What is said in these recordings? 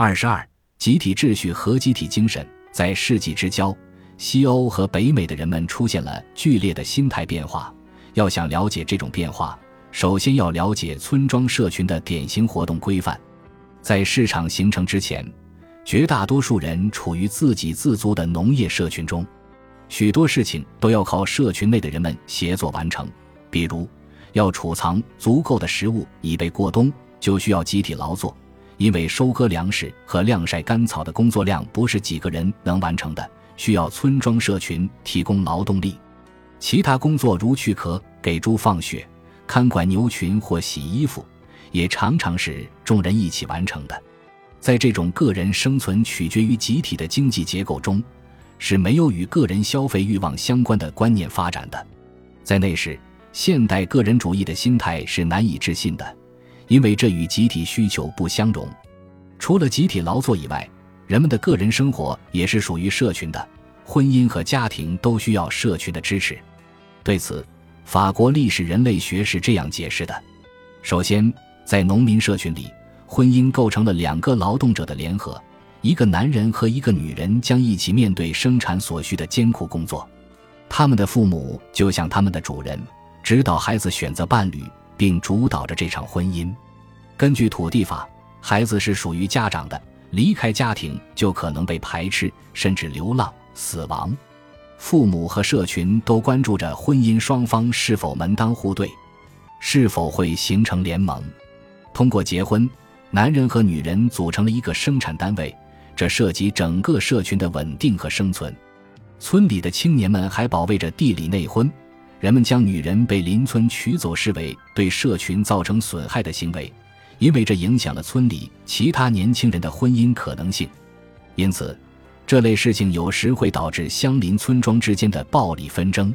二十二，集体秩序和集体精神在世纪之交，西欧和北美的人们出现了剧烈的心态变化。要想了解这种变化，首先要了解村庄社群的典型活动规范。在市场形成之前，绝大多数人处于自给自足的农业社群中，许多事情都要靠社群内的人们协作完成。比如，要储藏足够的食物以备过冬，就需要集体劳作，因为收割粮食和晾晒干草的工作量不是几个人能完成的，需要村庄社群提供劳动力。其他工作如去壳、给猪放血、看管牛群或洗衣服，也常常是众人一起完成的。在这种个人生存取决于集体的经济结构中，是没有与个人消费欲望相关的观念发展的。在那时，现代个人主义的心态是难以置信的，因为这与集体需求不相容。除了集体劳作以外，人们的个人生活也是属于社群的，婚姻和家庭都需要社群的支持。对此，法国历史人类学是这样解释的：首先，在农民社群里，婚姻构成了两个劳动者的联合，一个男人和一个女人将一起面对生产所需的艰苦工作。他们的父母就像他们的主人，指导孩子选择伴侣，并主导着这场婚姻。根据土地法，孩子是属于家长的，离开家庭就可能被排斥，甚至流浪、死亡。父母和社群都关注着婚姻双方是否门当户对，是否会形成联盟。通过结婚，男人和女人组成了一个生产单位，这涉及整个社群的稳定和生存。村里的青年们还保卫着地里内婚，人们将女人被邻村娶走视为对社群造成损害的行为，因为这影响了村里其他年轻人的婚姻可能性。因此。这类事情有时会导致相邻村庄之间的暴力纷争，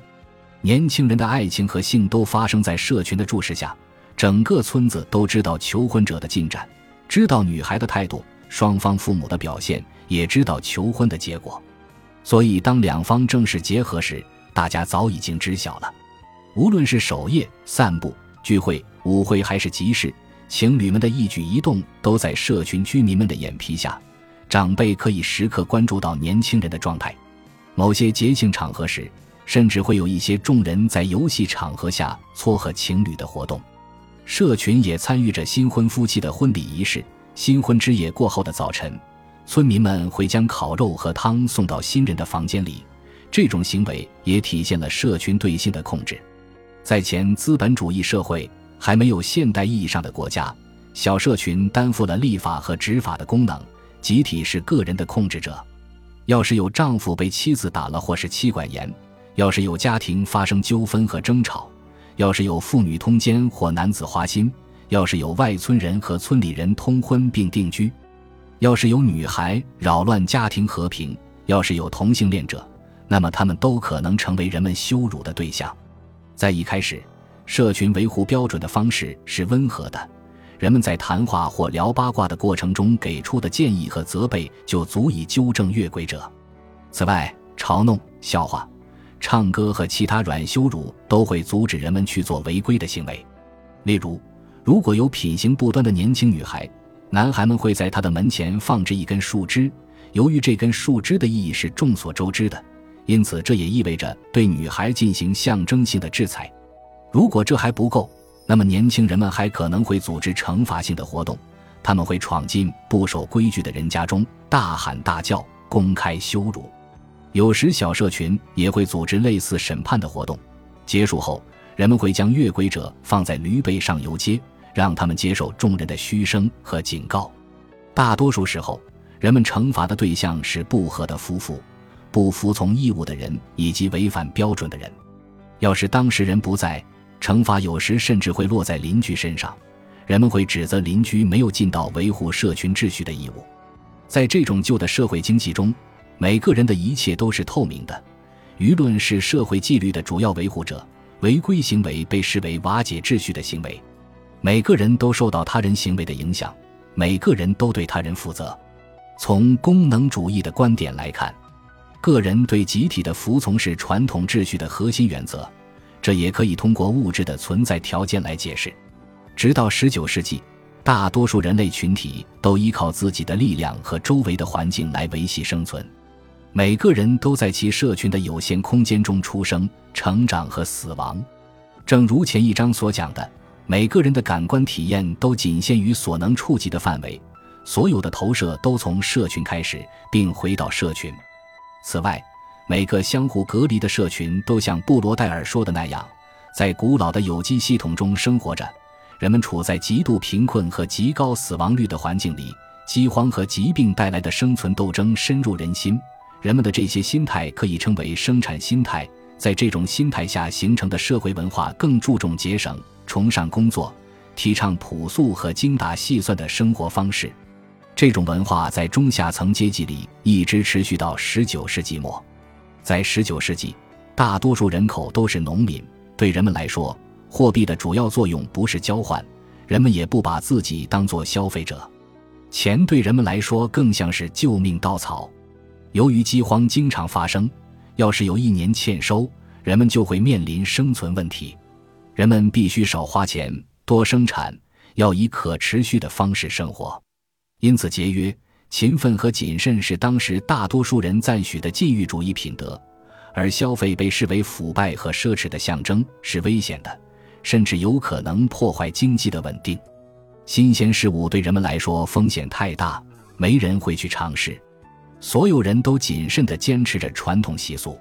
年轻人的爱情和性都发生在社群的注视下，整个村子都知道求婚者的进展，知道女孩的态度，双方父母的表现，也知道求婚的结果。所以，当两方正式结合时，大家早已经知晓了。无论是守夜、散步、聚会、舞会，还是集市，情侣们的一举一动都在社群居民们的眼皮下。长辈可以时刻关注到年轻人的状态，某些节庆场合时，甚至会有一些众人在游戏场合下撮合情侣的活动。社群也参与着新婚夫妻的婚礼仪式。新婚之夜过后的早晨，村民们会将烤肉和汤送到新人的房间里。这种行为也体现了社群对性的控制。在前资本主义社会还没有现代意义上的国家，小社群担负了立法和执法的功能。集体是个人的控制者，要是有丈夫被妻子打了或是妻管严，要是有家庭发生纠纷和争吵，要是有妇女通奸或男子花心，要是有外村人和村里人通婚并定居，要是有女孩扰乱家庭和平，要是有同性恋者，那么他们都可能成为人们羞辱的对象。在一开始，社群维护标准的方式是温和的。人们在谈话或聊八卦的过程中给出的建议和责备就足以纠正越轨者。此外，嘲弄、笑话、唱歌和其他软羞辱都会阻止人们去做违规的行为。例如，如果有品行不端的年轻女孩，男孩们会在她的门前放置一根树枝。由于这根树枝的意义是众所周知的，因此这也意味着对女孩进行象征性的制裁。如果这还不够。那么，年轻人们还可能会组织惩罚性的活动，他们会闯进不守规矩的人家中，大喊大叫，公开羞辱。有时，小社群也会组织类似审判的活动。结束后，人们会将越轨者放在驴背上游街，让他们接受众人的嘘声和警告。大多数时候，人们惩罚的对象是不和的夫妇、不服从义务的人以及违反标准的人。要是当事人不在，惩罚有时甚至会落在邻居身上，人们会指责邻居没有尽到维护社群秩序的义务。在这种旧的社会经济中，每个人的一切都是透明的，舆论是社会纪律的主要维护者，违规行为被视为瓦解秩序的行为。每个人都受到他人行为的影响，每个人都对他人负责。从功能主义的观点来看，个人对集体的服从是传统秩序的核心原则。这也可以通过物质的存在条件来解释。直到十九世纪，大多数人类群体都依靠自己的力量和周围的环境来维系生存。每个人都在其社群的有限空间中出生、成长和死亡。正如前一章所讲的，每个人的感官体验都仅限于所能触及的范围，所有的投射都从社群开始，并回到社群。此外，每个相互隔离的社群都像布罗代尔说的那样，在古老的有机系统中生活着。人们处在极度贫困和极高死亡率的环境里，饥荒和疾病带来的生存斗争深入人心。人们的这些心态可以称为生产心态，在这种心态下形成的社会文化更注重节省、崇尚工作，提倡朴素和精打细算的生活方式。这种文化在中下层阶级里一直持续到19世纪末。在19世纪，大多数人口都是农民，对人们来说，货币的主要作用不是交换，人们也不把自己当作消费者，钱对人们来说更像是救命稻草。由于饥荒经常发生，要是有一年欠收，人们就会面临生存问题。人们必须少花钱，多生产，要以可持续的方式生活。因此，节约、勤奋和谨慎是当时大多数人赞许的禁欲主义品德，而消费被视为腐败和奢侈的象征，是危险的，甚至有可能破坏经济的稳定。新鲜事物对人们来说风险太大，没人会去尝试。所有人都谨慎地坚持着传统习俗，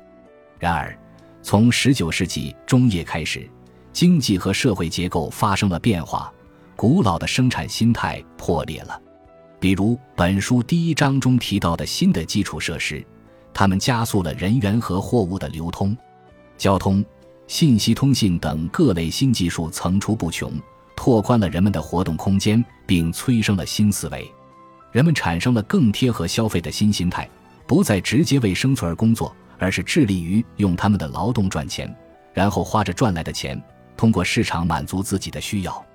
然而，从19世纪中叶开始，经济和社会结构发生了变化，古老的生产心态破裂了。比如本书第一章中提到的新的基础设施，它们加速了人员和货物的流通，交通、信息通信等各类新技术层出不穷，拓宽了人们的活动空间，并催生了新思维。人们产生了更贴合消费的新心态，不再直接为生存而工作，而是致力于用他们的劳动赚钱，然后花着赚来的钱，通过市场满足自己的需要。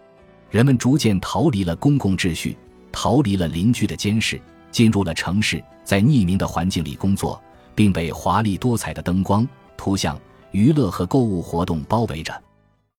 人们逐渐逃离了公共秩序，逃离了邻居的监视，进入了城市，在匿名的环境里工作，并被华丽多彩的灯光、图像、娱乐和购物活动包围着。